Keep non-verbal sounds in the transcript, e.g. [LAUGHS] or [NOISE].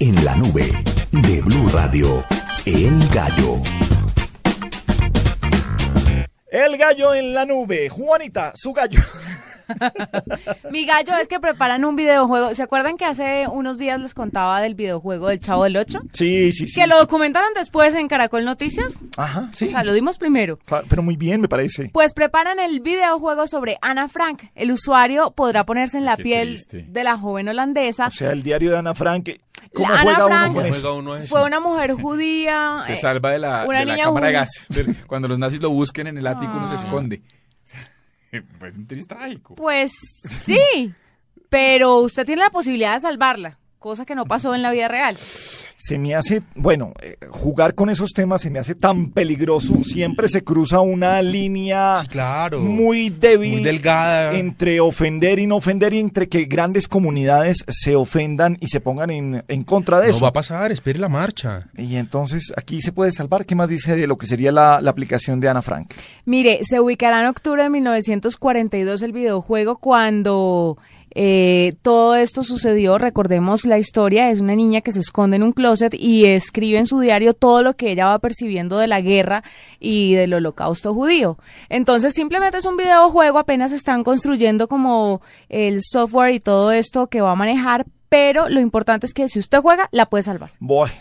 en la nube de Blue Radio, El Gallo. El gallo en la nube. Juanita, su gallo. [LAUGHS] Mi gallo es que preparan un videojuego. ¿Se acuerdan que hace unos días les contaba del videojuego del Chavo del Ocho? Sí, sí, sí. Que lo documentaron después en Caracol Noticias. Ajá, sí. O sea, lo dimos primero. Claro, Pero muy bien, me parece. Pues preparan el videojuego sobre Ana Frank. El usuario podrá ponerse en la Qué piel triste. de la joven holandesa. O sea, el diario de Ana Frank. ¿Cómo La Ana uno Frank- con ¿Cómo eso? juega uno eso? Fue una mujer judía. Se eh, salva de la, una de la niña cámara de. Cuando los nazis lo busquen en el ático, uno se Ah. esconde. [LAUGHS] Pues un triste trágico. Pues sí, pero usted tiene la posibilidad de salvarla, cosa que no pasó en la vida real. Se me hace, bueno, eh, jugar con esos temas se me hace tan peligroso. Siempre se cruza una línea Sí, claro. muy débil. Muy delgada. Entre ofender y no ofender y entre que grandes comunidades se ofendan y se pongan en, en contra de No eso. va a pasar, espere la marcha. Y entonces aquí se puede salvar. ¿Qué más dice de lo que sería la, la aplicación de Ana Frank? Mire, se ubicará en octubre de 1942 el videojuego cuando eh, todo esto sucedió. Recordemos la historia, es una niña que se esconde en un closet y escribe en su diario todo lo que ella va percibiendo de la guerra y del holocausto judío. Entonces simplemente es un videojuego, apenas están construyendo como el software y todo esto que va a manejar, pero lo importante es que si usted juega, la puede salvar. Bueno,